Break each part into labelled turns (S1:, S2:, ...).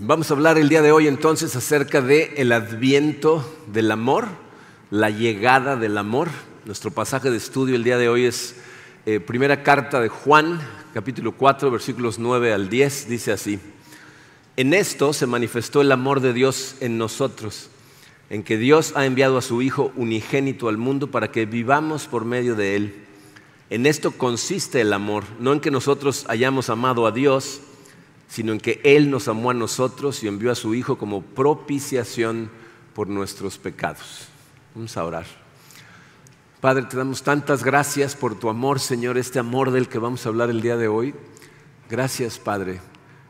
S1: vamos a hablar el día de hoy entonces acerca de el adviento del amor, la llegada del amor. Nuestro pasaje de estudio el día de hoy es eh, primera carta de Juan, capítulo 4, versículos 9 al 10, dice así. En esto se manifestó el amor de Dios en nosotros, en que Dios ha enviado a su Hijo unigénito al mundo para que vivamos por medio de Él. En esto consiste el amor, no en que nosotros hayamos amado a Dios, sino en que Él nos amó a nosotros y envió a su Hijo como propiciación por nuestros pecados. Vamos a orar. Padre, te damos tantas gracias por tu amor, Señor, este amor del que vamos a hablar el día de hoy. Gracias, Padre,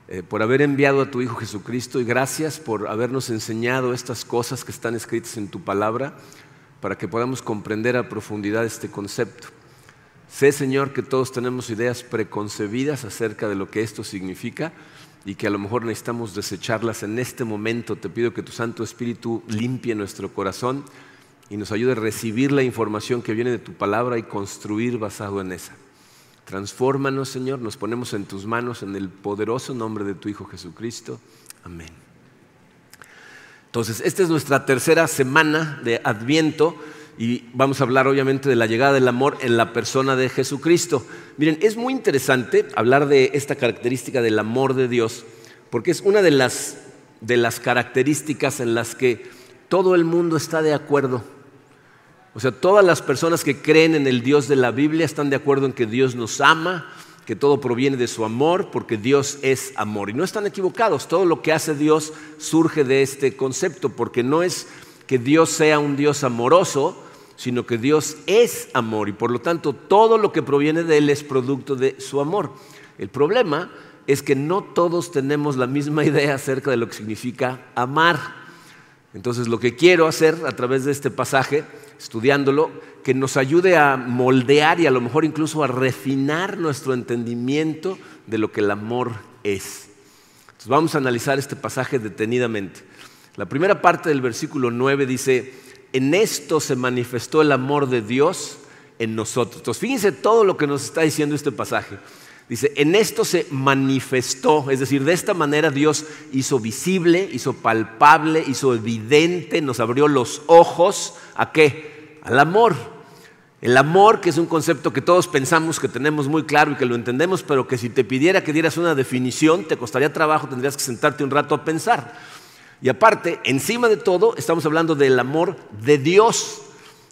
S1: eh, por haber enviado a tu Hijo Jesucristo y gracias por habernos enseñado estas cosas que están escritas en tu palabra para que podamos comprender a profundidad este concepto. Sé, Señor, que todos tenemos ideas preconcebidas acerca de lo que esto significa y que a lo mejor necesitamos desecharlas en este momento. Te pido que tu Santo Espíritu limpie nuestro corazón y nos ayude a recibir la información que viene de tu palabra y construir basado en esa. Transfórmanos, Señor, nos ponemos en tus manos en el poderoso nombre de tu Hijo Jesucristo. Amén. Entonces, esta es nuestra tercera semana de Adviento y vamos a hablar obviamente de la llegada del amor en la persona de Jesucristo. Miren, es muy interesante hablar de esta característica del amor de Dios, porque es una de las, de las características en las que todo el mundo está de acuerdo. O sea, todas las personas que creen en el Dios de la Biblia están de acuerdo en que Dios nos ama, que todo proviene de su amor, porque Dios es amor. Y no están equivocados, todo lo que hace Dios surge de este concepto, porque no es que Dios sea un Dios amoroso, sino que Dios es amor y por lo tanto todo lo que proviene de Él es producto de su amor. El problema es que no todos tenemos la misma idea acerca de lo que significa amar. Entonces lo que quiero hacer a través de este pasaje, estudiándolo, que nos ayude a moldear y a lo mejor incluso a refinar nuestro entendimiento de lo que el amor es. Entonces vamos a analizar este pasaje detenidamente. La primera parte del versículo 9 dice, en esto se manifestó el amor de Dios en nosotros. Entonces, fíjense todo lo que nos está diciendo este pasaje. Dice, en esto se manifestó, es decir, de esta manera Dios hizo visible, hizo palpable, hizo evidente, nos abrió los ojos a qué? Al amor. El amor, que es un concepto que todos pensamos que tenemos muy claro y que lo entendemos, pero que si te pidiera que dieras una definición, te costaría trabajo, tendrías que sentarte un rato a pensar. Y aparte, encima de todo, estamos hablando del amor de Dios.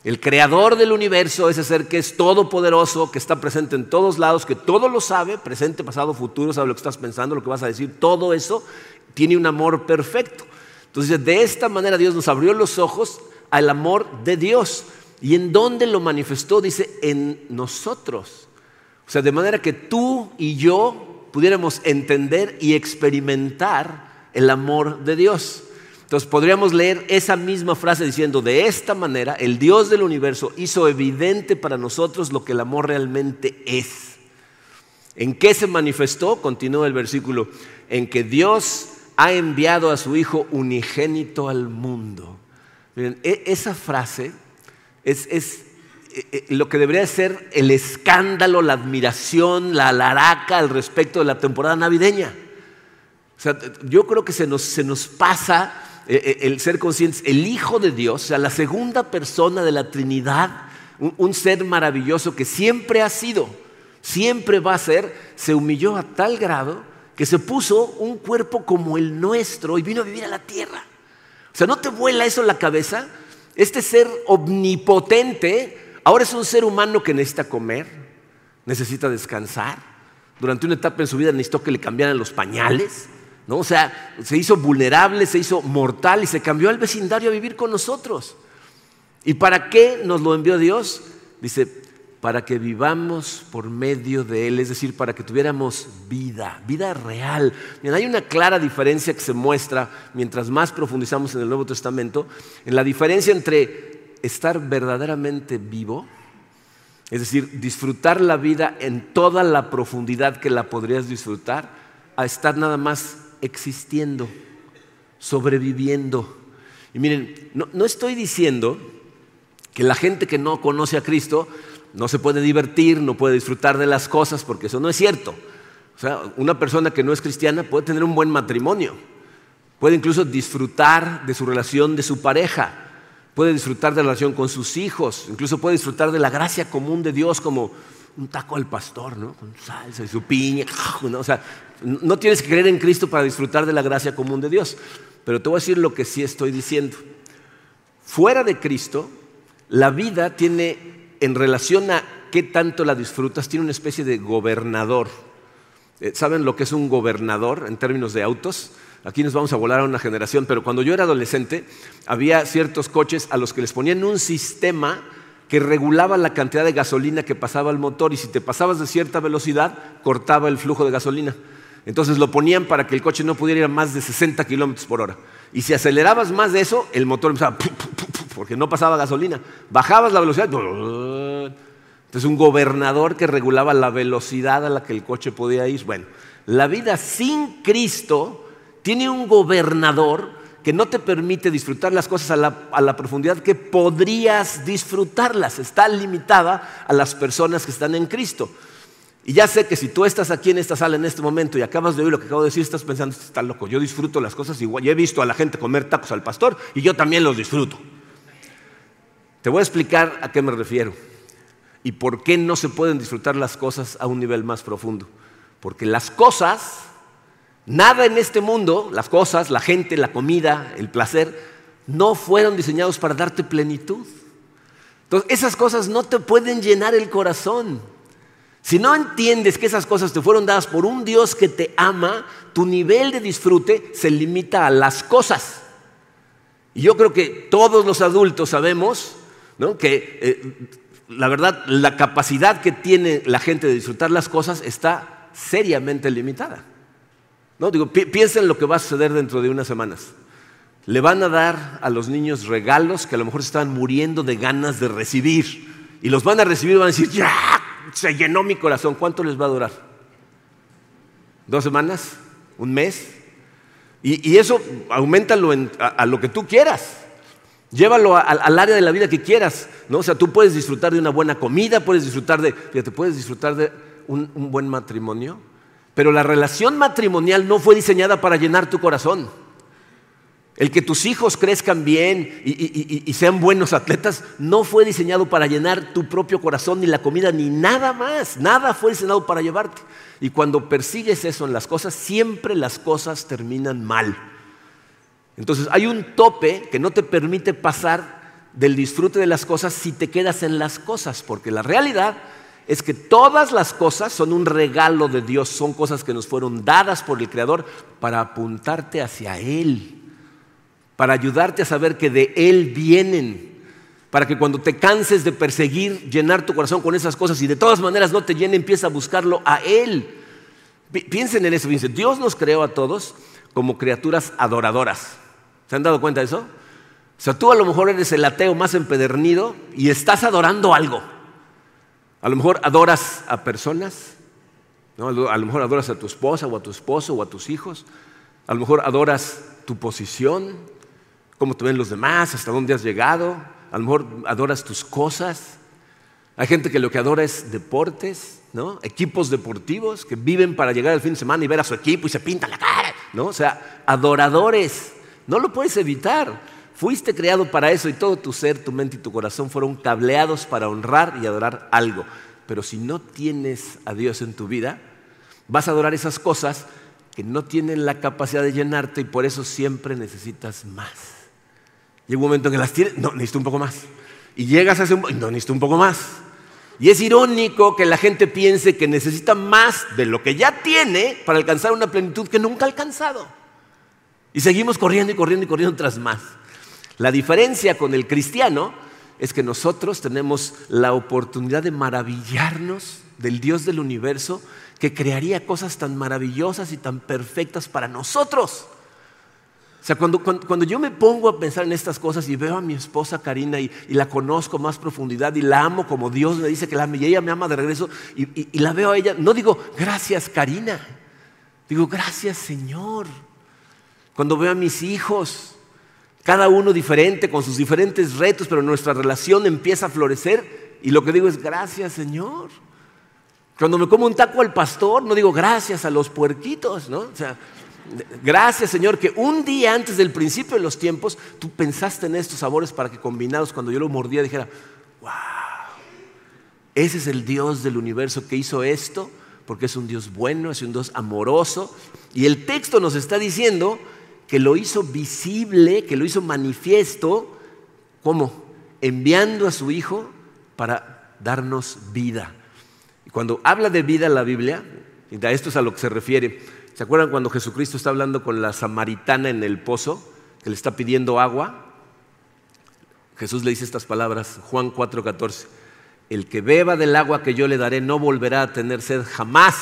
S1: El creador del universo, ese ser que es todopoderoso, que está presente en todos lados, que todo lo sabe, presente, pasado, futuro, sabe lo que estás pensando, lo que vas a decir, todo eso tiene un amor perfecto. Entonces, de esta manera Dios nos abrió los ojos al amor de Dios. ¿Y en dónde lo manifestó? Dice, en nosotros. O sea, de manera que tú y yo pudiéramos entender y experimentar el amor de Dios. Entonces podríamos leer esa misma frase diciendo, de esta manera el Dios del universo hizo evidente para nosotros lo que el amor realmente es. ¿En qué se manifestó? Continúa el versículo, en que Dios ha enviado a su Hijo unigénito al mundo. Miren, e, esa frase es, es e, e, lo que debería ser el escándalo, la admiración, la alaraca al respecto de la temporada navideña. O sea, yo creo que se nos, se nos pasa eh, eh, el ser conscientes, el Hijo de Dios, o sea, la segunda persona de la Trinidad, un, ser maravilloso que siempre ha sido, siempre va a ser, se humilló a tal grado que se puso un cuerpo como el nuestro y vino a vivir a la tierra. O sea, ¿no te vuela eso en la cabeza? Este ser omnipotente ahora es un ser humano que necesita comer, necesita descansar. Durante una etapa en su vida necesitó que le cambiaran los pañales. ¿No? O sea, se hizo vulnerable, se hizo mortal y se cambió al vecindario a vivir con nosotros. ¿Y para qué nos lo envió Dios? Dice, para que vivamos por medio de Él, es decir, para que tuviéramos vida, vida real. hay una clara diferencia que se muestra mientras más profundizamos en el Nuevo Testamento, en la diferencia entre estar verdaderamente vivo, es decir, disfrutar la vida en toda la profundidad que la podrías disfrutar, a estar nada más existiendo, sobreviviendo. Y miren, no, estoy diciendo que la gente que no conoce a Cristo no se puede divertir, no puede disfrutar de las cosas, porque eso no es cierto. O sea, una persona que no es cristiana puede tener un buen matrimonio, puede incluso disfrutar de su relación de su pareja, puede disfrutar de la relación con sus hijos, incluso puede disfrutar de la gracia común de Dios como un taco al pastor, ¿no? Con salsa y su piña, ¿no? O sea, no tienes que creer en Cristo para disfrutar de la gracia común de Dios. Pero te voy a decir lo que sí estoy diciendo. Fuera de Cristo, la vida tiene, en relación a qué tanto la disfrutas, tiene una especie de gobernador. Eh, ¿Saben lo que es un gobernador en términos de autos? Aquí nos vamos a volar a una generación, pero cuando yo era adolescente había ciertos coches a los que les ponían un sistema que regulaba la cantidad de gasolina que pasaba al motor y si te pasabas de cierta velocidad cortaba el flujo de gasolina. Entonces lo ponían para que el coche no pudiera ir a más de 60 kilómetros por hora. Y si acelerabas más de eso, el motor empezaba porque no pasaba gasolina. Bajabas la velocidad. Entonces un gobernador que regulaba la velocidad a la que el coche podía ir. Bueno, la vida sin Cristo tiene un gobernador que no te permite disfrutar las cosas a la, profundidad que podrías disfrutarlas. Está limitada a las personas que están en Cristo. Y ya sé que si tú estás aquí en esta sala en este momento y acabas de oír lo que acabo de decir, estás pensando, este está loco, yo disfruto las cosas igual. Y he visto a la gente comer tacos al pastor y yo también los disfruto. Te voy a explicar a qué me refiero y por qué no se pueden disfrutar las cosas a un nivel más profundo. Porque las cosas Nada en este mundo, las cosas, la gente, la comida, el placer, no fueron diseñados para darte plenitud. Entonces, esas cosas no te pueden llenar el corazón. Si no entiendes que esas cosas te fueron dadas por un Dios que te ama, tu nivel de disfrute se limita a las cosas. Y yo creo que todos los adultos sabemos que eh, la verdad, la capacidad que tiene la gente de disfrutar las cosas está seriamente limitada. No, digo, piensa en lo que va a suceder dentro de unas semanas. Le van a dar a los niños regalos que a lo mejor estaban muriendo de ganas de recibir. Y los van a recibir y van a decir, ya, se llenó mi corazón. ¿Cuánto les va a durar? ¿Dos semanas? ¿Un mes? Y, eso, aumentalo a, lo que tú quieras. Llévalo al área de la vida que quieras. ¿no? O sea, tú puedes disfrutar de una buena comida, puedes disfrutar de, fíjate, puedes disfrutar de un buen matrimonio pero la relación matrimonial no fue diseñada para llenar tu corazón. El que tus hijos crezcan bien y, sean buenos atletas no fue diseñado para llenar tu propio corazón, ni la comida, ni nada más. Nada fue diseñado para llevarte. Y cuando persigues eso en las cosas, siempre las cosas terminan mal. Entonces hay un tope que no te permite pasar del disfrute de las cosas si te quedas en las cosas, porque la realidad es que todas las cosas son un regalo de Dios, son cosas que nos fueron dadas por el Creador para apuntarte hacia Él, para ayudarte a saber que de Él vienen, para que cuando te canses de perseguir, llenar tu corazón con esas cosas y de todas maneras no te llene, empieza a buscarlo a Él. Piensen en eso, piensen, Dios nos creó a todos como criaturas adoradoras. ¿Se han dado cuenta de eso? O sea, tú a lo mejor eres el ateo más empedernido y estás adorando algo. A lo mejor adoras a personas, a lo mejor adoras a tu esposa o a tu esposo o a tus hijos, a lo mejor adoras tu posición, cómo te ven los demás, hasta dónde has llegado, a lo mejor adoras tus cosas. Hay gente que lo que adora es deportes, ¿no? equipos deportivos que viven para llegar al fin de semana y ver a su equipo y se pintan la cara, ¿no? o sea, adoradores, no lo puedes evitar. Fuiste creado para eso y todo tu ser, tu mente y tu corazón fueron cableados para honrar y adorar algo. Pero si no tienes a Dios en tu vida, vas a adorar esas cosas que no tienen la capacidad de llenarte y por eso siempre necesitas más. Llega un momento en que las tienes, no, necesito un poco más. Y llegas a ese, no, necesito un poco más. Y es irónico que la gente piense que necesita más de lo que ya tiene para alcanzar una plenitud que nunca ha alcanzado. Y seguimos corriendo y corriendo y corriendo tras más. La diferencia con el cristiano es que nosotros tenemos la oportunidad de maravillarnos del Dios del universo que crearía cosas tan maravillosas y tan perfectas para nosotros. O sea, cuando, yo me pongo a pensar en estas cosas y veo a mi esposa Karina y, la conozco más profundidad y la amo como Dios me dice que la ame y ella me ama de regreso y, y la veo a ella, no digo gracias Karina, digo gracias Señor. Cuando veo a mis hijos cada uno diferente, con sus diferentes retos, pero nuestra relación empieza a florecer y lo que digo es gracias Señor. Cuando me como un taco al pastor, no digo gracias a los puerquitos, ¿no? O sea, Gracias, Señor, que un día antes del principio de los tiempos, tú pensaste en estos sabores para que combinados, cuando yo lo mordía, dijera, wow, ese es el Dios del universo que hizo esto, porque es un Dios bueno, es un Dios amoroso. Y el texto nos está diciendo que lo hizo visible, que lo hizo manifiesto, ¿cómo? Enviando a su Hijo para darnos vida. Y cuando habla de vida la Biblia, a esto es a lo que se refiere, ¿Se acuerdan cuando Jesucristo está hablando con la samaritana en el pozo, que le está pidiendo agua? Jesús le dice estas palabras, Juan 4:14, el que beba del agua que yo le daré no volverá a tener sed jamás,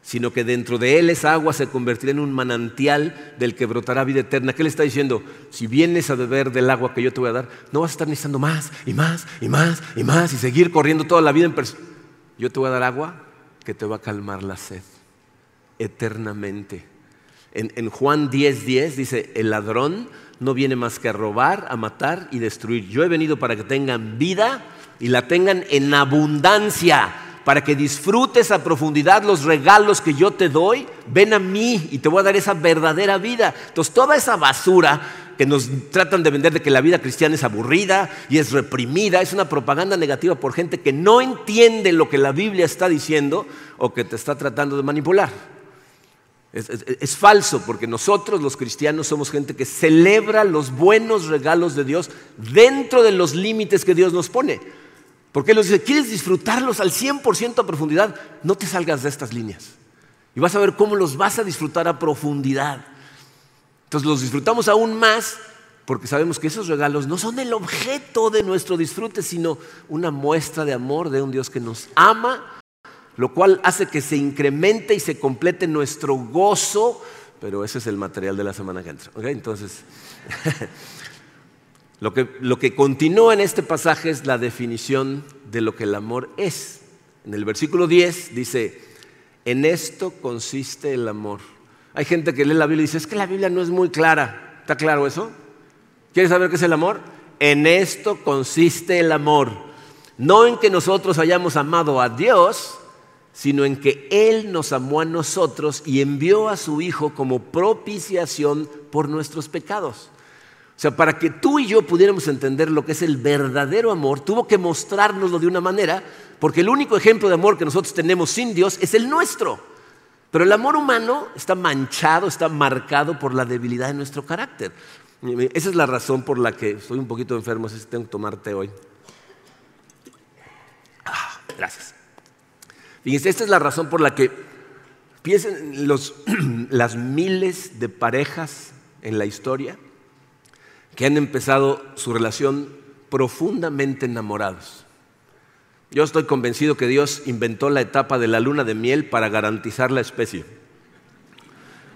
S1: sino que dentro de él esa agua se convertirá en un manantial del que brotará vida eterna. ¿Qué le está diciendo? Si vienes a beber del agua que yo te voy a dar, no vas a estar necesitando más y más y más y más y seguir corriendo toda la vida en persona. Yo te voy a dar agua que te va a calmar la sed eternamente. En, Juan 10:10 10 dice, el ladrón no viene más que a robar, a matar y destruir. Yo he venido para que tengan vida y la tengan en abundancia, para que disfrutes a profundidad los regalos que yo te doy. Ven a mí y te voy a dar esa verdadera vida. Entonces toda esa basura que nos tratan de vender de que la vida cristiana es aburrida y es reprimida, es una propaganda negativa por gente que no entiende lo que la Biblia está diciendo o que te está tratando de manipular. Es, falso porque nosotros los cristianos somos gente que celebra los buenos regalos de Dios dentro de los límites que Dios nos pone. Porque Él nos dice, ¿quieres disfrutarlos al 100% a profundidad? No te salgas de estas líneas. Y vas a ver cómo los vas a disfrutar a profundidad. Entonces los disfrutamos aún más porque sabemos que esos regalos no son el objeto de nuestro disfrute, sino una muestra de amor de un Dios que nos ama lo cual hace que se incremente y se complete nuestro gozo, pero ese es el material de la semana que entra. Entonces, lo, que, lo que continúa en este pasaje es la definición de lo que el amor es. En el versículo 10 dice, en esto consiste el amor. Hay gente que lee la Biblia y dice, es que la Biblia no es muy clara. ¿Está claro eso? ¿Quieres saber qué es el amor? En esto consiste el amor. No en que nosotros hayamos amado a Dios, sino en que Él nos amó a nosotros y envió a su Hijo como propiciación por nuestros pecados. O sea, para que tú y yo pudiéramos entender lo que es el verdadero amor, tuvo que mostrárnoslo de una manera, porque el único ejemplo de amor que nosotros tenemos sin Dios es el nuestro. Pero el amor humano está manchado, está marcado por la debilidad de nuestro carácter. Esa es la razón por la que estoy un poquito enfermo, así que tengo que tomarte hoy. Ah, gracias. Esta es la razón por la que piensen los, las miles de parejas en la historia que han empezado su relación profundamente enamorados. Yo estoy convencido que Dios inventó la etapa de la luna de miel para garantizar la especie.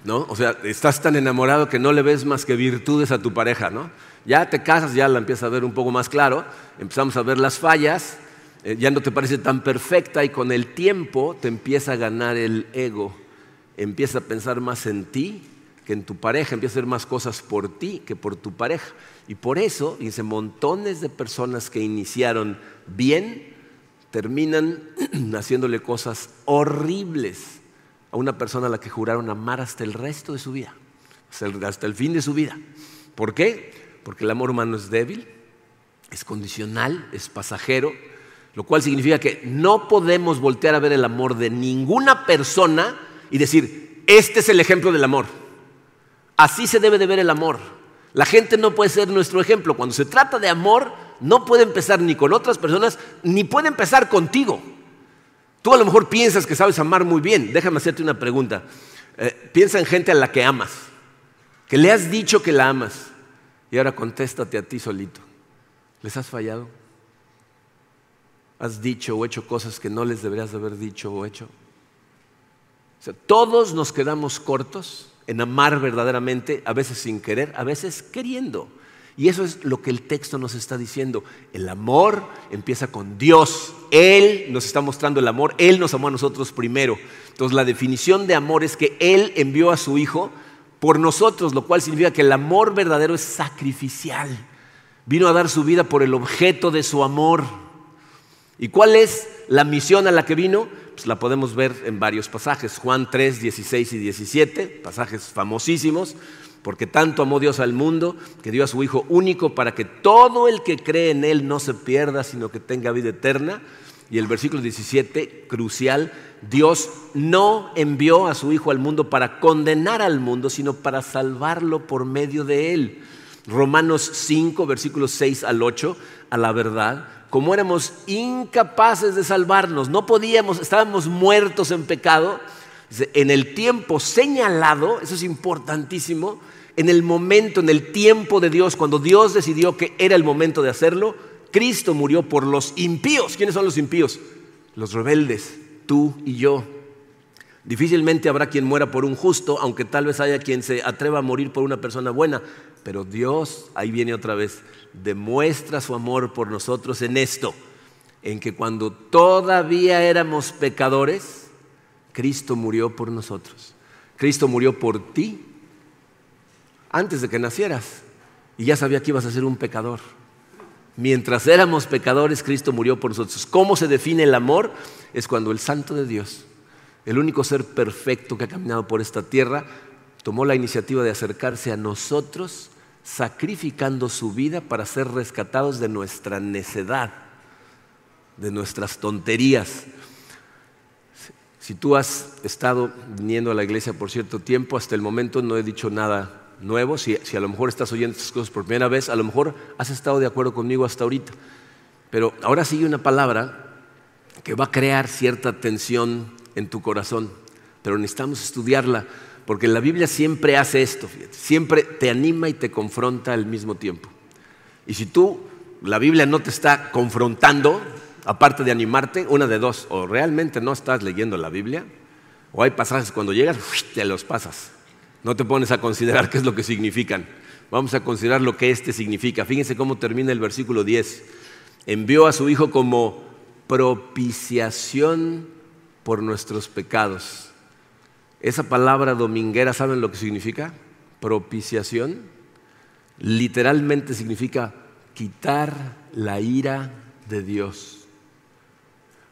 S1: ¿No? O sea, estás tan enamorado que no le ves más que virtudes a tu pareja, ¿no? Ya te casas, ya la empiezas a ver un poco más claro, empezamos a ver las fallas, eh, ya no te parece tan perfecta y con el tiempo te empieza a ganar el ego, empieza a pensar más en ti que en tu pareja, empieza a hacer más cosas por ti que por tu pareja. Y por eso, dice, montones de personas que iniciaron bien terminan haciéndole cosas horribles a una persona a la que juraron amar hasta el resto de su vida, hasta el fin de su vida. ¿Por qué? Porque el amor humano es débil, es condicional, es pasajero lo cual significa que no podemos voltear a ver el amor de ninguna persona y decir, este es el ejemplo del amor. Así se debe de ver el amor. La gente no puede ser nuestro ejemplo. Cuando se trata de amor, no puede empezar ni con otras personas, ni puede empezar contigo. Tú a lo mejor piensas que sabes amar muy bien. Déjame hacerte una pregunta. Eh, piensa en gente a la que amas, que le has dicho que la amas, y ahora contéstate a ti solito. ¿Les has fallado? Has dicho o hecho cosas que no les deberías de haber dicho o hecho. todos nos quedamos cortos en amar verdaderamente, a veces sin querer, a veces queriendo. Y eso es lo que el texto nos está diciendo. El amor empieza con Dios. Él nos está mostrando el amor. Él nos amó a nosotros primero. Entonces la definición de amor es que Él envió a su Hijo por nosotros, lo cual significa que el amor verdadero es sacrificial. Vino a dar su vida por el objeto de su amor. ¿Y cuál es la misión a la que vino? pues, la podemos ver en varios pasajes. Juan 3, 16 y 17, pasajes famosísimos, porque tanto amó Dios al mundo que dio a su Hijo único para que todo el que cree en Él no se pierda, sino que tenga vida eterna. Y el versículo 17, crucial, Dios no envió a su Hijo al mundo para condenar al mundo, sino para salvarlo por medio de Él. Romanos 5, versículos 6 al 8, a la verdad, como éramos incapaces de salvarnos, no podíamos, estábamos muertos en pecado, en el tiempo señalado, eso es importantísimo, en el momento, en el tiempo de Dios, cuando Dios decidió que era el momento de hacerlo, Cristo murió por los impíos. ¿Quiénes son los impíos? Los rebeldes, tú y yo. Difícilmente habrá quien muera por un justo, aunque tal vez haya quien se atreva a morir por una persona buena. Pero Dios, ahí viene otra vez, demuestra su amor por nosotros en esto, en que cuando todavía éramos pecadores, Cristo murió por nosotros. Cristo murió por ti antes de que nacieras y ya sabía que ibas a ser un pecador. Mientras éramos pecadores, Cristo murió por nosotros. ¿Cómo se define el amor? Es cuando el Santo de Dios el único ser perfecto que ha caminado por esta tierra, tomó la iniciativa de acercarse a nosotros, sacrificando su vida para ser rescatados de nuestra necedad, de nuestras tonterías. Si tú has estado viniendo a la iglesia por cierto tiempo, hasta el momento no he dicho nada nuevo. Si, a lo mejor estás oyendo estas cosas por primera vez, a lo mejor has estado de acuerdo conmigo hasta ahorita. Pero ahora sigue una palabra que va a crear cierta tensión en tu corazón, pero necesitamos estudiarla, porque la Biblia siempre hace esto, siempre te anima y te confronta al mismo tiempo. Y si tú, la Biblia no te está confrontando, aparte de animarte, una de dos, o realmente no estás leyendo la Biblia, o hay pasajes cuando llegas, te los pasas. No te pones a considerar qué es lo que significan. Vamos a considerar lo que este significa. Fíjense cómo termina el versículo 10. Envió a su Hijo como propiciación por nuestros pecados. Esa palabra dominguera, ¿saben lo que significa? Propiciación. Literalmente significa quitar la ira de Dios.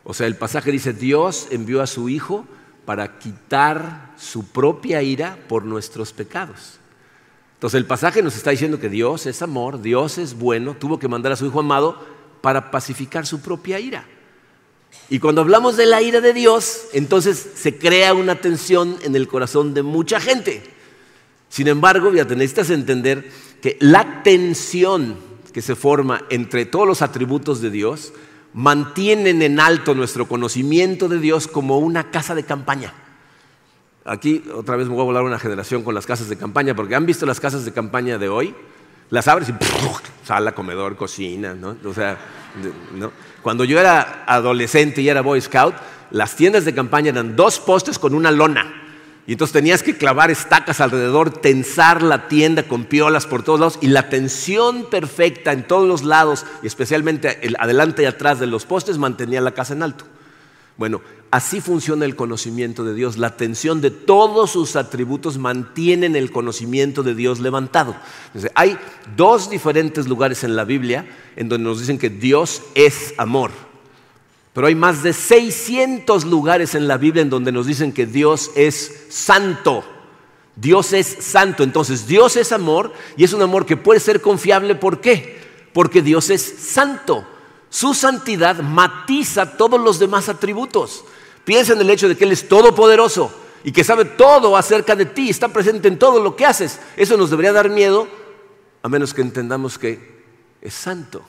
S1: O sea, el pasaje dice, Dios envió a su Hijo para quitar su propia ira por nuestros pecados. Entonces el pasaje nos está diciendo que Dios es amor, Dios es bueno, tuvo que mandar a su Hijo amado para pacificar su propia ira. Y cuando hablamos de la ira de Dios, entonces se crea una tensión en el corazón de mucha gente. Sin embargo, fíjate, necesitas entender que la tensión que se forma entre todos los atributos de Dios mantienen en alto nuestro conocimiento de Dios como una casa de campaña. Aquí otra vez me voy a volar una generación con las casas de campaña, porque han visto las casas de campaña de hoy, las abres y sala, comedor, cocina, ¿no? O sea, Cuando yo era adolescente y era Boy Scout, las tiendas de campaña eran dos postes con una lona. Y entonces tenías que clavar estacas alrededor, tensar la tienda con piolas por todos lados y la tensión perfecta en todos los lados, y especialmente el adelante y atrás de los postes, mantenía la casa en alto. Bueno, así funciona el conocimiento de Dios. La tensión de todos sus atributos mantienen el conocimiento de Dios levantado. hay dos diferentes lugares en la Biblia en donde nos dicen que Dios es amor. Pero hay más de 600 lugares en la Biblia en donde nos dicen que Dios es santo. Dios es santo. Entonces Dios es amor y es un amor que puede ser confiable. ¿Por qué? Porque Dios es santo. Su santidad matiza todos los demás atributos. Piensa en el hecho de que Él es todopoderoso y que sabe todo acerca de ti, está presente en todo lo que haces. Eso nos debería dar miedo, a menos que entendamos que es santo.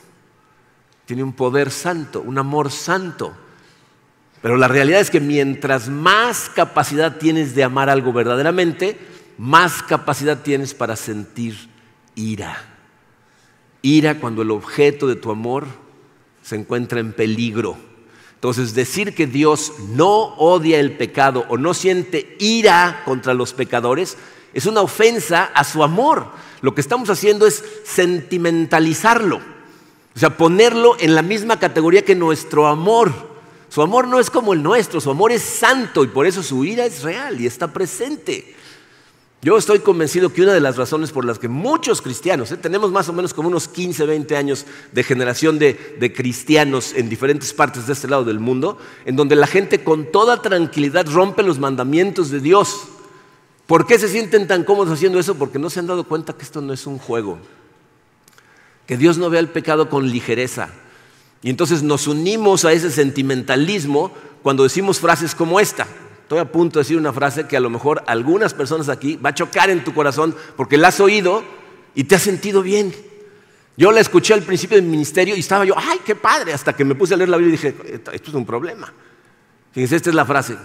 S1: Tiene un poder santo, un amor santo. Pero la realidad es que mientras más capacidad tienes de amar algo verdaderamente, más capacidad tienes para sentir ira. Ira cuando el objeto de tu amor se encuentra en peligro. Entonces, decir que Dios no odia el pecado o no siente ira contra los pecadores es una ofensa a su amor. Lo que estamos haciendo es sentimentalizarlo, o sea, ponerlo en la misma categoría que nuestro amor. Su amor no es como el nuestro, su amor es santo y por eso su ira es real y está presente. Yo estoy convencido que una de las razones por las que muchos cristianos, ¿eh? tenemos más o menos como unos 15, 20 años de generación de, de, cristianos en diferentes partes de este lado del mundo, en donde la gente con toda tranquilidad rompe los mandamientos de Dios. ¿Por qué se sienten tan cómodos haciendo eso? Porque no se han dado cuenta que esto no es un juego, que Dios no ve el pecado con ligereza. Y entonces nos unimos a ese sentimentalismo cuando decimos frases como esta. Estoy a punto de decir una frase que a lo mejor algunas personas aquí va a chocar en tu corazón porque la has oído y te has sentido bien. Yo la escuché al principio del ministerio y estaba yo, ay, qué padre, hasta que me puse a leer la Biblia y dije, esto es un problema. Fíjense, esta es la frase.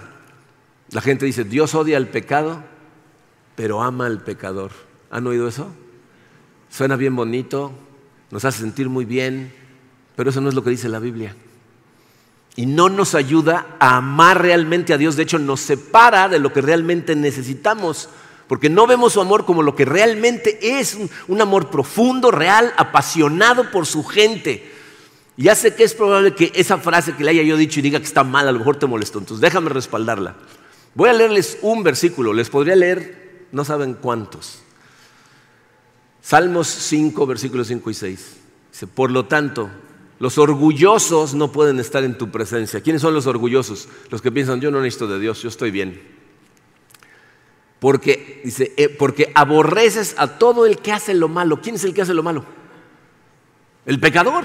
S1: La gente dice, Dios odia al pecado, pero ama al pecador. ¿Han oído eso? Suena bien bonito, nos hace sentir muy bien, pero eso no es lo que dice la Biblia y no nos ayuda a amar realmente a Dios. De hecho, nos separa de lo que realmente necesitamos. Porque no vemos su amor como lo que realmente es, un, amor profundo, real, apasionado por su gente. Ya sé que es probable que esa frase que le haya yo dicho y diga que está mal, a lo mejor te molestó. Entonces déjame respaldarla. Voy a leerles un versículo, les podría leer no saben cuántos. Salmos 5, versículos 5 y 6. Dice, por lo tanto, los orgullosos no pueden estar en tu presencia. ¿Quiénes son los orgullosos? Los que piensan, yo no necesito de Dios, yo estoy bien. Porque, dice, eh, porque aborreces a todo el que hace lo malo. ¿Quién es el que hace lo malo? El pecador.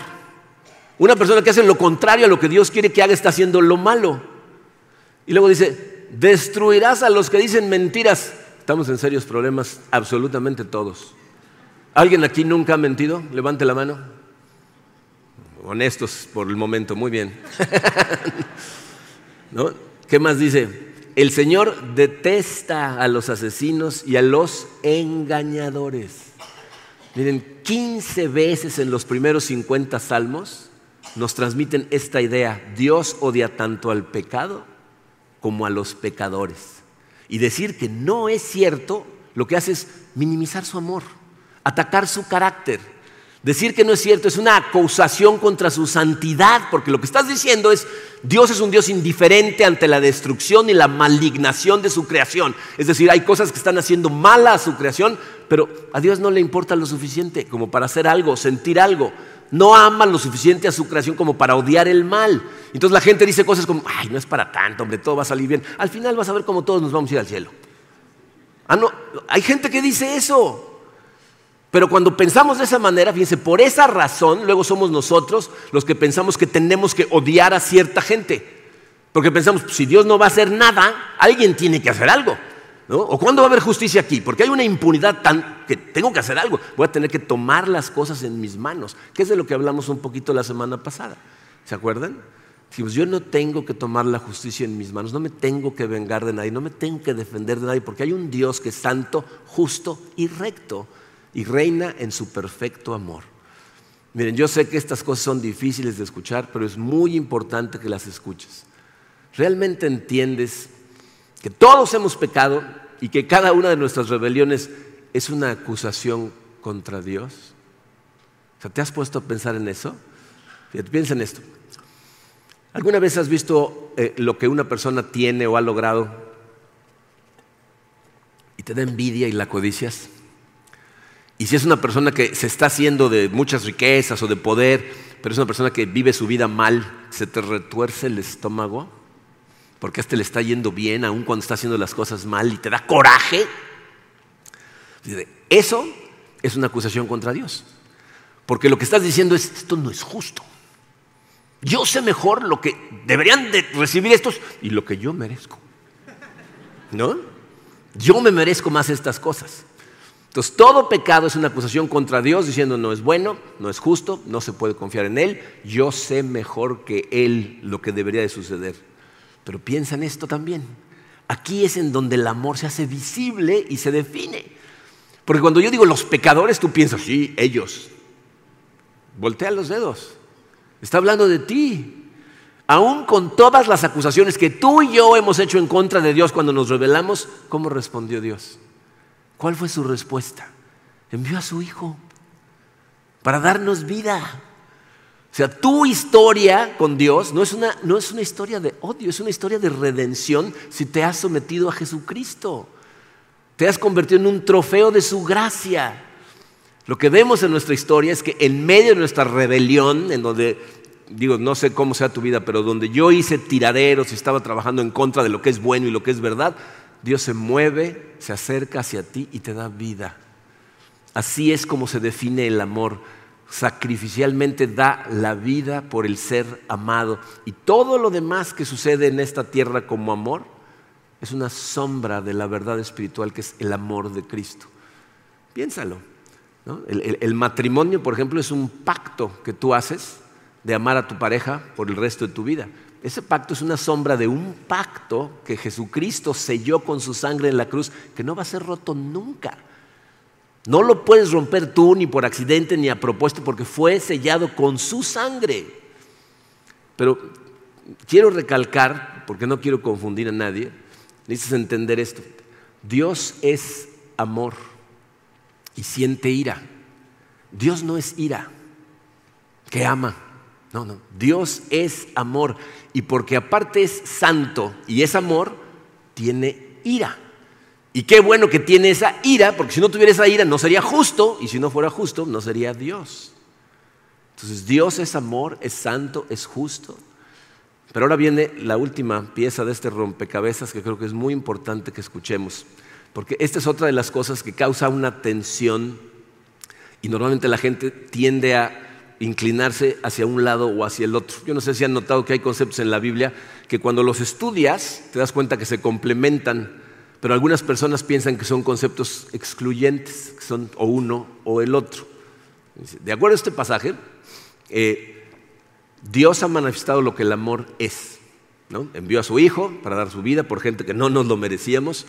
S1: Una persona que hace lo contrario a lo que Dios quiere que haga está haciendo lo malo. Y luego dice, destruirás a los que dicen mentiras. Estamos en serios problemas, absolutamente todos. ¿Alguien aquí nunca ha mentido? Levante la mano honestos por el momento, muy bien. ¿No? ¿Qué más dice? El Señor detesta a los asesinos y a los engañadores. Miren, 15 veces en los primeros 50 salmos nos transmiten esta idea. Dios odia tanto al pecado como a los pecadores. Y decir que no es cierto lo que hace es minimizar su amor, atacar su carácter, Decir que no es cierto es una acusación contra su santidad, porque lo que estás diciendo es, Dios es un Dios indiferente ante la destrucción y la malignación de su creación. Es decir, hay cosas que están haciendo mala a su creación, pero a Dios no le importa lo suficiente como para hacer algo, sentir algo. No ama lo suficiente a su creación como para odiar el mal. Entonces la gente dice cosas como, ay, no es para tanto, hombre, todo va a salir bien. Al final vas a ver cómo todos nos vamos a ir al cielo. Ah, no, hay gente que dice eso. Pero cuando pensamos de esa manera, fíjense, por esa razón, luego somos nosotros los que pensamos que tenemos que odiar a cierta gente. Porque pensamos, si Dios no va a hacer nada, alguien tiene que hacer algo. ¿no? ¿O cuándo va a haber justicia aquí? Porque hay una impunidad tan que tengo que hacer algo. Voy a tener que tomar las cosas en mis manos, que es de lo que hablamos un poquito la semana pasada. ¿Se acuerdan? Dijimos, yo no tengo que tomar la justicia en mis manos, no me tengo que vengar de nadie, no me tengo que defender de nadie, porque hay un Dios que es santo, justo y recto y reina en su perfecto amor. Miren, yo sé que estas cosas son difíciles de escuchar, pero es muy importante que las escuches. ¿Realmente entiendes que todos hemos pecado y que cada una de nuestras rebeliones es una acusación contra Dios? O sea, ¿te has puesto a pensar en eso? Fíjate, piensa en esto. ¿Alguna vez has visto eh, lo que una persona tiene o ha logrado y te da envidia y la codicias? Y si es una persona que se está haciendo de muchas riquezas o de poder, pero es una persona que vive su vida mal, ¿se te retuerce el estómago? Porque este le está yendo bien, aun cuando está haciendo las cosas mal y te da coraje. Eso es una acusación contra Dios. Porque lo que estás diciendo es, esto no es justo. Yo sé mejor lo que deberían de recibir estos y lo que yo merezco. ¿No? Yo me merezco más estas cosas. Entonces, todo pecado es una acusación contra Dios diciendo no es bueno, no es justo, no se puede confiar en Él, yo sé mejor que Él lo que debería de suceder. Pero piensa en esto también. Aquí es en donde el amor se hace visible y se define. Porque cuando yo digo los pecadores, tú piensas, sí, ellos. Voltea los dedos. Está hablando de ti. Aún con todas las acusaciones que tú y yo hemos hecho en contra de Dios cuando nos rebelamos, ¿cómo respondió Dios? ¿Cuál fue su respuesta? Envió a su Hijo para darnos vida. O sea, tu historia con Dios no es, una, no es una historia de odio, es una historia de redención si te has sometido a Jesucristo. Te has convertido en un trofeo de su gracia. Lo que vemos en nuestra historia es que en medio de nuestra rebelión, en donde, digo, no sé cómo sea tu vida, pero donde yo hice tiraderos y estaba trabajando en contra de lo que es bueno y lo que es verdad, Dios se mueve, se acerca hacia ti y te da vida. Así es como se define el amor. Sacrificialmente da la vida por el ser amado. Y todo lo demás que sucede en esta tierra como amor es una sombra de la verdad espiritual que es el amor de Cristo. Piénsalo. El, matrimonio, por ejemplo, es un pacto que tú haces de amar a tu pareja por el resto de tu vida. Ese pacto es una sombra de un pacto que Jesucristo selló con su sangre en la cruz, que no va a ser roto nunca. No lo puedes romper tú ni por accidente ni a propósito porque fue sellado con su sangre. Pero quiero recalcar, porque no quiero confundir a nadie, necesitas entender esto. Dios es amor y siente ira. Dios no es ira, que ama. No, no. Dios es amor y porque aparte es santo y es amor, tiene ira. Y qué bueno que tiene esa ira, porque si no tuviera esa ira no sería justo, y si no fuera justo no sería Dios. Entonces Dios es amor, es santo, es justo. Pero ahora viene la última pieza de este rompecabezas que creo que es muy importante que escuchemos, porque esta es otra de las cosas que causa una tensión y normalmente la gente tiende a inclinarse hacia un lado o hacia el otro. Yo no sé si han notado que hay conceptos en la Biblia que cuando los estudias te das cuenta que se complementan pero algunas personas piensan que son conceptos excluyentes, que son o uno o el otro. De acuerdo a este pasaje, eh, Dios ha manifestado lo que el amor es. ¿no? Envió a su Hijo para dar su vida por gente que no nos lo merecíamos,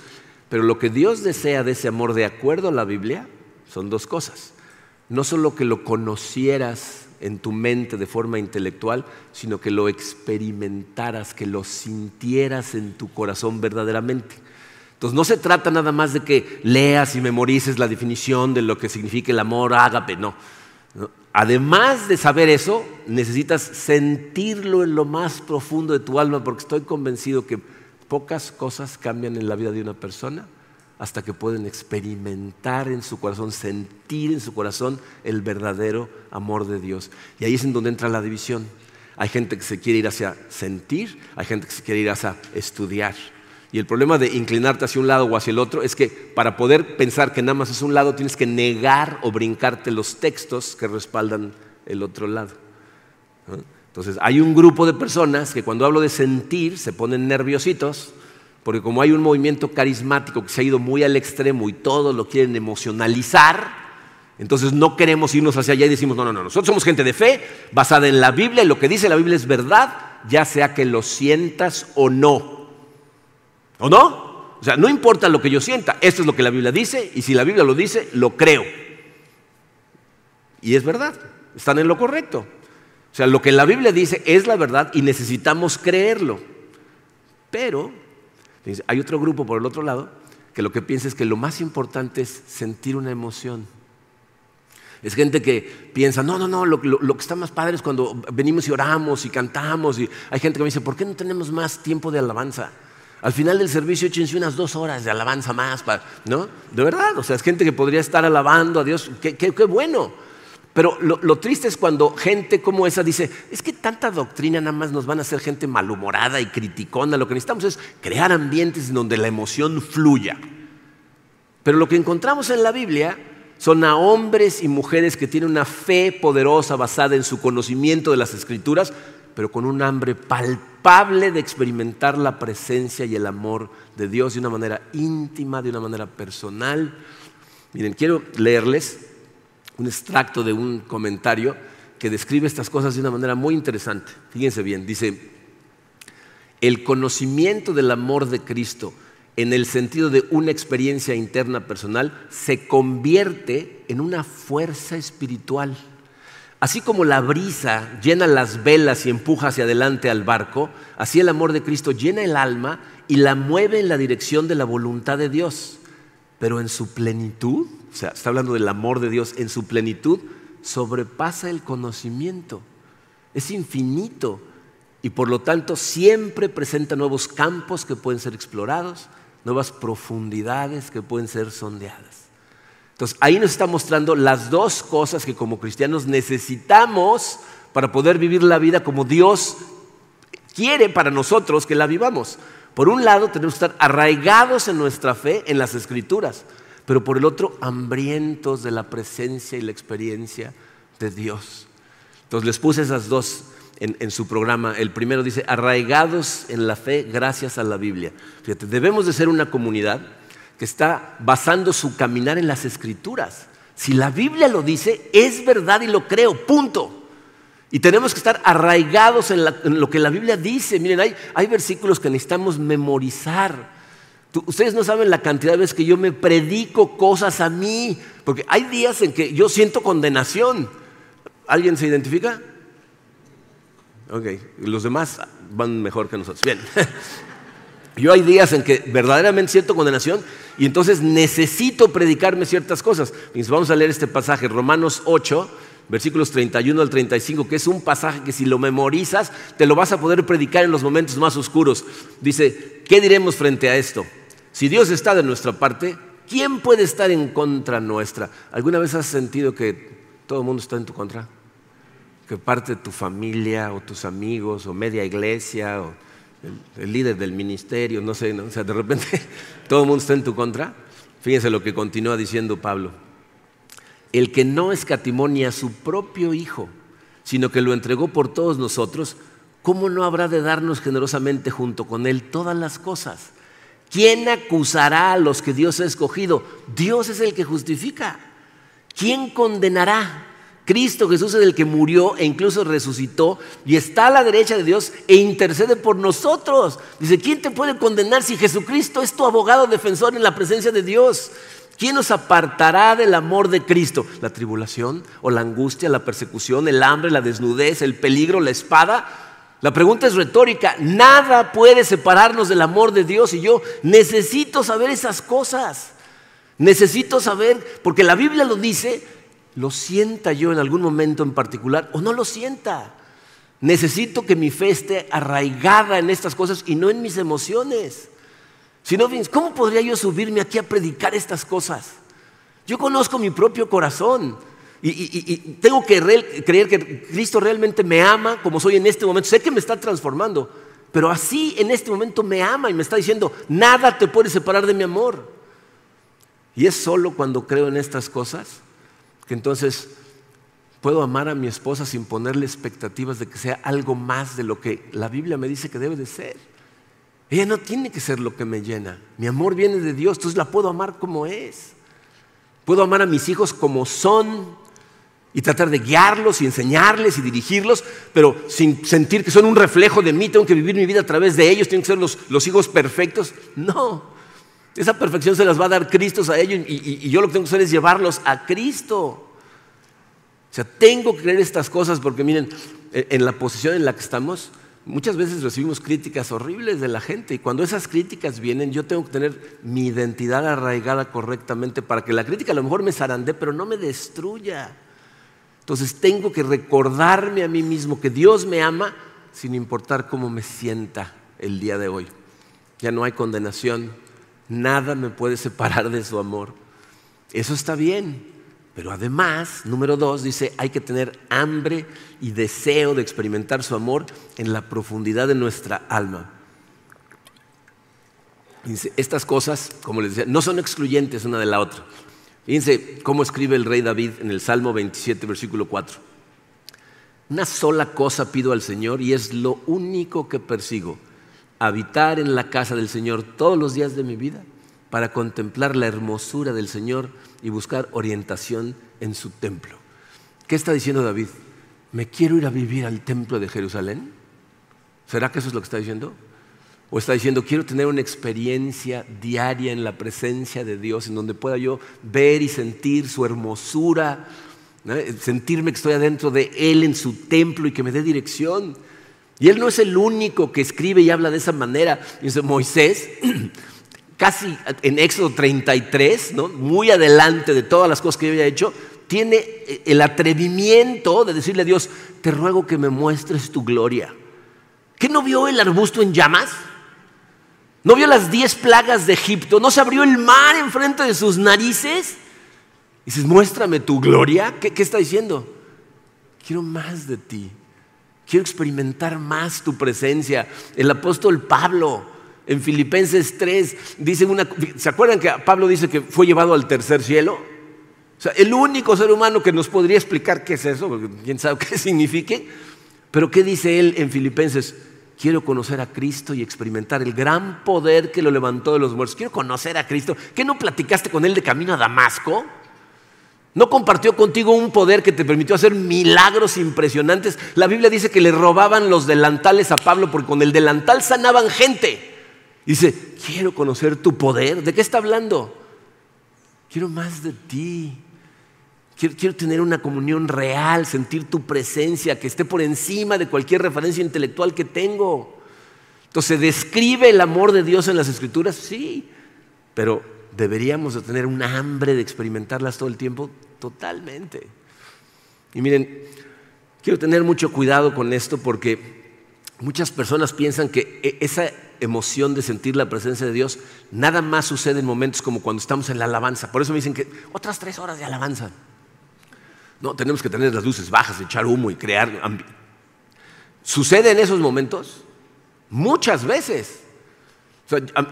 S1: pero lo que Dios desea de ese amor, de acuerdo a la Biblia, son dos cosas. No solo que lo conocieras en tu mente de forma intelectual, sino que lo experimentaras, que lo sintieras en tu corazón verdaderamente. Entonces no se trata nada más de que leas y memorices la definición de lo que significa el amor ágape, no. Además de saber eso, necesitas sentirlo en lo más profundo de tu alma, porque estoy convencido que pocas cosas cambian en la vida de una persona hasta que pueden experimentar en su corazón, sentir en su corazón el verdadero amor de Dios. Y ahí es en donde entra la división. Hay gente que se quiere ir hacia sentir, hay gente que se quiere ir hacia estudiar. Y el problema de inclinarte hacia un lado o hacia el otro es que para poder pensar que nada más es un lado tienes que negar o brincarte los textos que respaldan el otro lado. Entonces hay un grupo de personas que cuando hablo de sentir se ponen nerviositos porque como hay un movimiento carismático que se ha ido muy al extremo y todos lo quieren emocionalizar, entonces no queremos irnos hacia allá y decimos, no, no, no, nosotros somos gente de fe basada en la Biblia y lo que dice la Biblia es verdad, ya sea que lo sientas o no. ¿O no? O sea, no importa lo que yo sienta, esto es lo que la Biblia dice y si la Biblia lo dice, lo creo. Y es verdad, están en lo correcto. O sea, lo que la Biblia dice es la verdad y necesitamos creerlo. Pero hay otro grupo por el otro lado que lo que piensa es que lo más importante es sentir una emoción. Es gente que piensa, no, no, no, lo, que está más padre es cuando venimos y oramos y cantamos. Y hay gente que me dice, ¿por qué no tenemos más tiempo de alabanza? Al final del servicio échense unas dos horas de alabanza más, ¿no? De verdad, o sea, es gente que podría estar alabando a Dios, qué, bueno. Pero lo, triste es cuando gente como esa dice, es que tanta doctrina nada más nos van a hacer gente malhumorada y criticona, lo que necesitamos es crear ambientes en donde la emoción fluya. Pero lo que encontramos en la Biblia son a hombres y mujeres que tienen una fe poderosa basada en su conocimiento de las escrituras, pero con un hambre palpable de experimentar la presencia y el amor de Dios de una manera íntima, de una manera personal. Miren, quiero leerles un extracto de un comentario que describe estas cosas de una manera muy interesante. Fíjense bien, dice, el conocimiento del amor de Cristo en el sentido de una experiencia interna personal se convierte en una fuerza espiritual Así como la brisa llena las velas y empuja hacia adelante al barco, así el amor de Cristo llena el alma y la mueve en la dirección de la voluntad de Dios. Pero en su plenitud, o sea, está hablando del amor de Dios, en su plenitud sobrepasa el conocimiento. Es infinito y por lo tanto siempre presenta nuevos campos que pueden ser explorados, nuevas profundidades que pueden ser sondeadas. Entonces, ahí nos está mostrando las dos cosas que como cristianos necesitamos para poder vivir la vida como Dios quiere para nosotros que la vivamos. Por un lado, tenemos que estar arraigados en nuestra fe, en las escrituras, pero por el otro, hambrientos de la presencia y la experiencia de Dios. Entonces les puse esas dos en, su programa. El primero dice, arraigados en la fe gracias a la Biblia. Fíjate, debemos de ser una comunidad que está basando su caminar en las escrituras. Si la Biblia lo dice, es verdad y lo creo, punto. Y tenemos que estar arraigados en, lo que la Biblia dice. Miren, hay, hay versículos que necesitamos memorizar. Ustedes no saben la cantidad de veces que yo me predico cosas a mí, porque hay días en que yo siento condenación. ¿Alguien se identifica? Ok, los demás van mejor que nosotros. Bien. Yo hay días en que verdaderamente siento condenación y entonces necesito predicarme ciertas cosas. vamos a leer este pasaje, Romanos 8, versículos 31 al 35, que es un pasaje que si lo memorizas, te lo vas a poder predicar en los momentos más oscuros. Dice, ¿qué diremos frente a esto? Si Dios está de nuestra parte, ¿quién puede estar en contra nuestra? ¿Alguna vez has sentido que todo el mundo está en tu contra? Que parte de tu familia o tus amigos o media iglesia o el, líder del ministerio, no sé, o sea, de repente todo el mundo está en tu contra. Fíjense lo que continúa diciendo Pablo el que no escatimó ni a su propio Hijo, sino que lo entregó por todos nosotros, ¿cómo no habrá de darnos generosamente junto con Él todas las cosas? ¿Quién acusará a los que Dios ha escogido? Dios es el que justifica. ¿Quién condenará? Cristo Jesús es el que murió e incluso resucitó y está a la derecha de Dios e intercede por nosotros. Dice, ¿quién te puede condenar si Jesucristo es tu abogado defensor en la presencia de Dios? ¿Quién nos apartará del amor de Cristo? ¿La tribulación o la angustia, la persecución, el hambre, la desnudez, el peligro, la espada? La pregunta es retórica. Nada puede separarnos del amor de Dios y yo necesito saber esas cosas. Necesito saber, porque la Biblia lo dice, lo sienta yo en algún momento en particular o no lo sienta. Necesito que mi fe esté arraigada en estas cosas y no en mis emociones. Si no, ¿cómo podría yo subirme aquí a predicar estas cosas? Yo conozco mi propio corazón y, tengo que creer que Cristo realmente me ama como soy en este momento. Sé que me está transformando, pero así en este momento me ama y me está diciendo, nada te puede separar de mi amor. Y es solo cuando creo en estas cosas que entonces puedo amar a mi esposa sin ponerle expectativas de que sea algo más de lo que la Biblia me dice que debe de ser. Ella no tiene que ser lo que me llena. Mi amor viene de Dios, entonces la puedo amar como es. Puedo amar a mis hijos como son y tratar de guiarlos y enseñarles y dirigirlos, pero sin sentir que son un reflejo de mí, tengo que vivir mi vida a través de ellos, tienen que ser los, hijos perfectos. No, esa perfección se las va a dar Cristo a ellos y, y yo lo que tengo que hacer es llevarlos a Cristo. O sea, tengo que creer estas cosas porque miren, en la posición en la que estamos, Muchas veces recibimos críticas horribles de la gente y cuando esas críticas vienen yo tengo que tener mi identidad arraigada correctamente para que la crítica a lo mejor me zarande pero no me destruya. Entonces tengo que recordarme a mí mismo que Dios me ama sin importar cómo me sienta el día de hoy. Ya no hay condenación, nada me puede separar de su amor. Eso está bien, pero además, número dos, dice, hay que tener hambre y deseo de experimentar su amor en la profundidad de nuestra alma. Dice, estas cosas, como les decía, no son excluyentes una de la otra. Fíjense cómo escribe el rey David en el Salmo 27, versículo 4. Una sola cosa pido al Señor y es lo único que persigo, habitar en la casa del Señor todos los días de mi vida para contemplar la hermosura del Señor y buscar orientación en su templo. ¿Qué está diciendo David? ¿Me quiero ir a vivir al templo de Jerusalén? ¿Será que eso es lo que está diciendo? ¿O está diciendo, quiero tener una experiencia diaria en la presencia de Dios, en donde pueda yo ver y sentir su hermosura, sentirme que estoy adentro de Él en su templo y que me dé dirección? Y Él no es el único que escribe y habla de esa manera. Dice Moisés casi en Éxodo 33, ¿no? muy adelante de todas las cosas que había hecho, tiene el atrevimiento de decirle a Dios, te ruego que me muestres tu gloria. ¿Qué no vio el arbusto en llamas? ¿No vio las diez plagas de Egipto? ¿No se abrió el mar enfrente de sus narices? Y dices, muéstrame tu gloria. ¿Qué, ¿Qué, está diciendo? Quiero más de ti. Quiero experimentar más tu presencia. El apóstol Pablo en Filipenses 3 dice una... ¿Se acuerdan que Pablo dice que fue llevado al tercer cielo? O sea, el único ser humano que nos podría explicar qué es eso, porque quién sabe qué signifique. Pero ¿qué dice él en Filipenses? Quiero conocer a Cristo y experimentar el gran poder que lo levantó de los muertos. Quiero conocer a Cristo. ¿Qué no platicaste con él de camino a Damasco? ¿No compartió contigo un poder que te permitió hacer milagros impresionantes? La Biblia dice que le robaban los delantales a Pablo porque con el delantal sanaban gente. Dice, quiero conocer tu poder. ¿De qué está hablando? Quiero más de ti. Quiero, tener una comunión real, sentir tu presencia, que esté por encima de cualquier referencia intelectual que tengo. Entonces, ¿describe el amor de Dios en las Escrituras? Sí, pero deberíamos de tener un hambre de experimentarlas todo el tiempo, totalmente. Y miren, quiero tener mucho cuidado con esto porque muchas personas piensan que e, esa emoción de sentir la presencia de Dios nada más sucede en momentos como cuando estamos en la alabanza. Por eso me dicen que otras tres horas de alabanza. No, tenemos que tener las luces bajas, echar humo y crear. ¿Sucede en esos momentos? Muchas veces.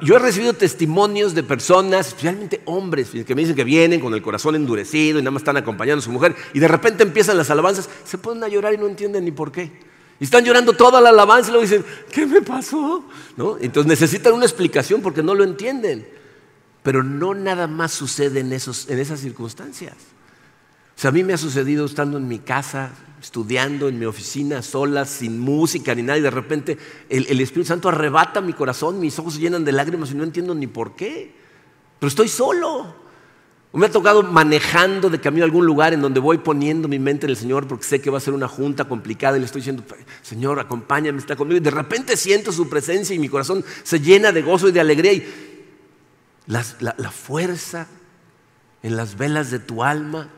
S1: yo he recibido testimonios de personas, especialmente hombres, que me dicen que vienen con el corazón endurecido y nada más están acompañando a su mujer y de repente empiezan las alabanzas, se ponen a llorar y no entienden ni por qué. Y están llorando toda la alabanza y luego dicen, ¿qué me pasó? ¿No? Entonces necesitan una explicación porque no lo entienden. Pero no nada más sucede en, esos, en esas circunstancias. O sea, a mí me ha sucedido estando en mi casa, estudiando en mi oficina, sola, sin música ni nada, y de repente el, Espíritu Santo arrebata mi corazón, mis ojos se llenan de lágrimas y no entiendo ni por qué. Pero estoy solo. Me ha tocado manejando de camino a algún lugar en donde voy poniendo mi mente en el Señor porque sé que va a ser una junta complicada y le estoy diciendo, Señor, acompáñame, está conmigo. Y de repente siento su presencia y mi corazón se llena de gozo y de alegría. Y la fuerza en las velas de tu alma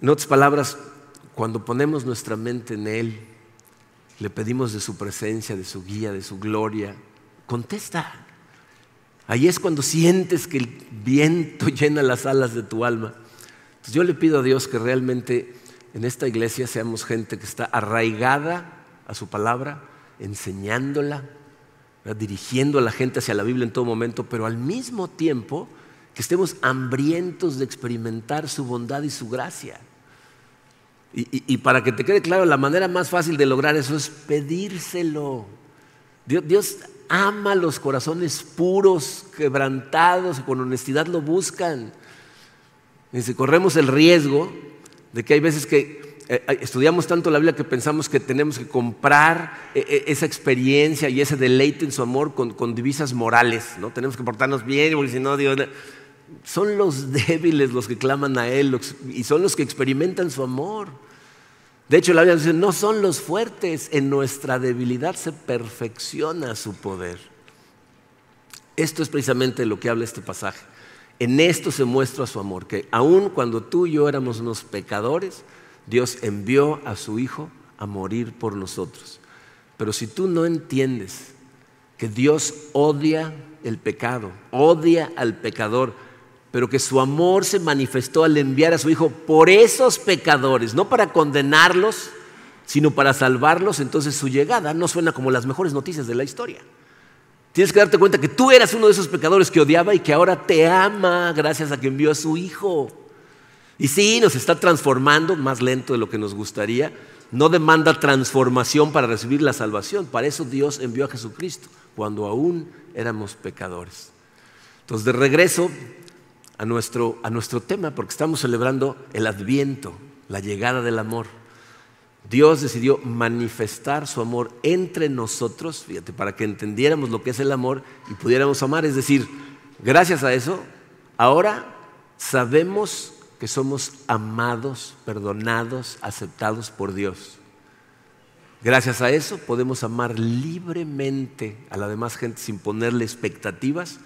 S1: en otras palabras, cuando ponemos nuestra mente en Él, le pedimos de su presencia, de su guía, de su gloria, contesta. Ahí es cuando sientes que el viento llena las alas de tu alma. Entonces yo le pido a Dios que realmente en esta iglesia seamos gente que está arraigada a su palabra, enseñándola, dirigiendo a la gente hacia la Biblia en todo momento, pero al mismo tiempo que estemos hambrientos de experimentar su bondad y su gracia. Y, para que te quede claro, la manera más fácil de lograr eso es pedírselo. Dios, ama los corazones puros, quebrantados, con honestidad lo buscan. Y si corremos el riesgo de que hay veces que eh, estudiamos tanto la Biblia que pensamos que tenemos que comprar eh, eh, esa experiencia y ese deleite en su amor con, divisas morales, ¿no? Tenemos que portarnos bien, porque si no, Dios, son los débiles los que claman a Él y son los que experimentan su amor. De hecho, la Biblia dice, no son los fuertes, en nuestra debilidad se perfecciona su poder. Esto es precisamente lo que habla este pasaje. En esto se muestra su amor, que aun cuando tú y yo éramos unos pecadores, Dios envió a su Hijo a morir por nosotros. Pero si tú no entiendes que Dios odia el pecado, odia al pecador, pero que su amor se manifestó al enviar a su Hijo por esos pecadores, no para condenarlos, sino para salvarlos, entonces su llegada no suena como las mejores noticias de la historia. Tienes que darte cuenta que tú eras uno de esos pecadores que odiaba y que ahora te ama gracias a que envió a su Hijo. Y sí, nos está transformando más lento de lo que nos gustaría. No demanda transformación para recibir la salvación. Para eso Dios envió a Jesucristo, cuando aún éramos pecadores. Entonces, de regreso, a nuestro, a nuestro tema, porque estamos celebrando el adviento, la llegada del amor. Dios decidió manifestar su amor entre nosotros, fíjate, para que entendiéramos lo que es el amor y pudiéramos amar. Es decir, gracias a eso, ahora sabemos que somos amados, perdonados, aceptados por Dios. Gracias a eso podemos amar libremente a la demás gente sin ponerle expectativas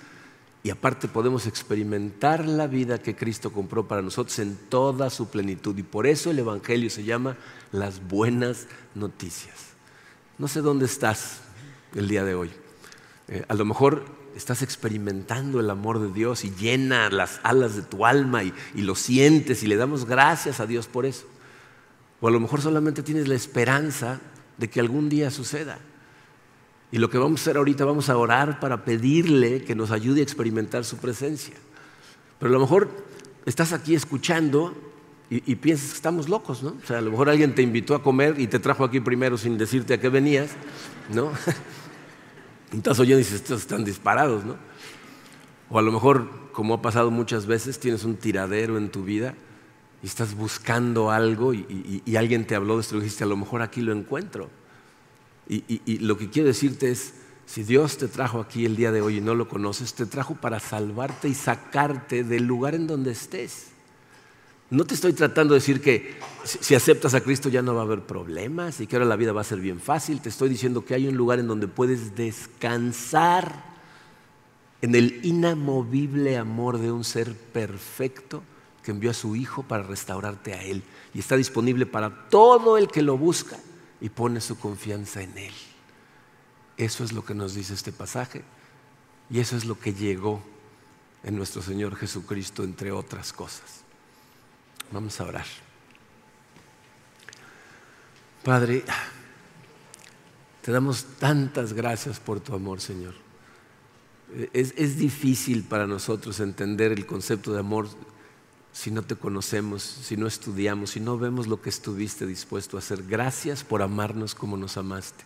S1: y aparte podemos experimentar la vida que Cristo compró para nosotros en toda su plenitud. Y por eso el Evangelio se llama las buenas noticias. No sé dónde estás, el día de hoy. Eh, a lo mejor estás experimentando el amor de Dios y llena las alas de tu alma y, y lo sientes y le damos gracias a Dios por eso. O a lo mejor solamente tienes la esperanza de que algún día suceda. Y lo que vamos a hacer ahorita, vamos a orar para pedirle que nos ayude a experimentar su presencia. Pero a lo mejor estás aquí escuchando y, piensas que estamos locos, ¿no? O sea, a lo mejor alguien te invitó a comer y te trajo aquí primero sin decirte a qué venías, ¿no? y estás oyendo y dices, estos están disparados, ¿no? O a lo mejor, como ha pasado muchas veces, tienes un tiradero en tu vida y estás buscando algo y, alguien te habló de esto y dijiste, a lo mejor aquí lo encuentro. Y lo que quiero decirte es, si Dios te trajo aquí el día de hoy y no lo conoces, te trajo para salvarte y sacarte del lugar en donde estés. No te estoy tratando de decir que si aceptas a Cristo ya no va a haber problemas y que ahora la vida va a ser bien fácil. Te estoy diciendo que hay un lugar en donde puedes descansar en el inamovible amor de un ser perfecto que envió a su Hijo para restaurarte a Él. Y está disponible para todo el que lo busca y pone su confianza en Él. Eso es lo que nos dice este pasaje y eso es lo que llegó en nuestro Señor Jesucristo, entre otras cosas. Vamos a orar. Padre, te damos tantas gracias por tu amor, Señor. Es, es, difícil para nosotros entender el concepto de amor si no te conocemos, si no estudiamos, si no vemos lo que estuviste dispuesto a hacer. Gracias por amarnos como nos amaste.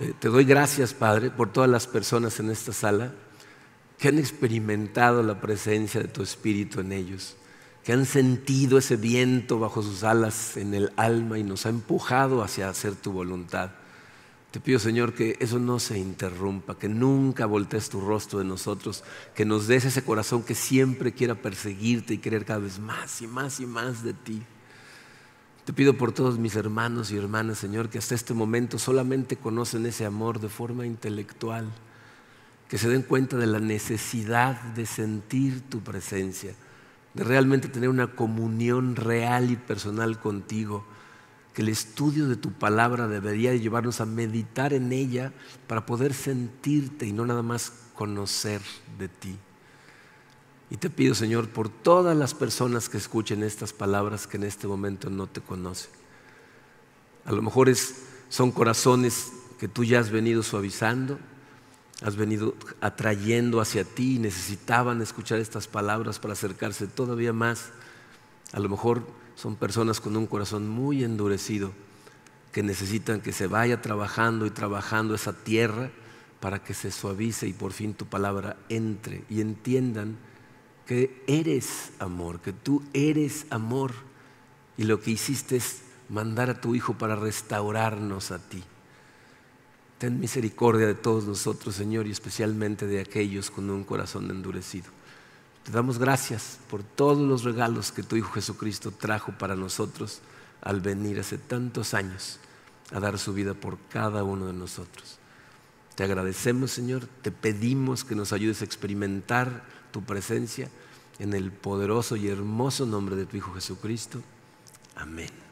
S1: Eh, te doy gracias, Padre, por todas las personas en esta sala que han experimentado la presencia de tu Espíritu en ellos que han sentido ese viento bajo sus alas en el alma y nos ha empujado hacia hacer tu voluntad. Te pido, Señor, que eso no se interrumpa, que nunca voltees tu rostro de nosotros, que nos des ese corazón que siempre quiera perseguirte y querer cada vez más y más y más de ti. Te pido por todos mis hermanos y hermanas, Señor, que hasta este momento solamente conocen ese amor de forma intelectual, que se den cuenta de la necesidad de sentir tu presencia de realmente tener una comunión real y personal contigo, que el estudio de tu palabra debería llevarnos a meditar en ella para poder sentirte y no nada más conocer de ti. Y te pido, Señor, por todas las personas que escuchen estas palabras que en este momento no te conocen. A lo mejor son corazones que tú ya has venido suavizando, has venido atrayendo hacia ti y necesitaban escuchar estas palabras para acercarse todavía más. A lo mejor son personas con un corazón muy endurecido que necesitan que se vaya trabajando y trabajando esa tierra para que se suavice y por fin tu palabra entre y entiendan que eres amor, que tú eres amor y lo que hiciste es mandar a tu Hijo para restaurarnos a ti. Ten misericordia de todos nosotros, Señor, y especialmente de aquellos con un corazón endurecido. Te damos gracias por todos los regalos que tu Hijo Jesucristo trajo para nosotros al venir hace tantos años a dar su vida por cada uno de nosotros. Te agradecemos, Señor, te pedimos que nos ayudes a experimentar tu presencia en el poderoso y hermoso nombre de tu Hijo Jesucristo. Amén.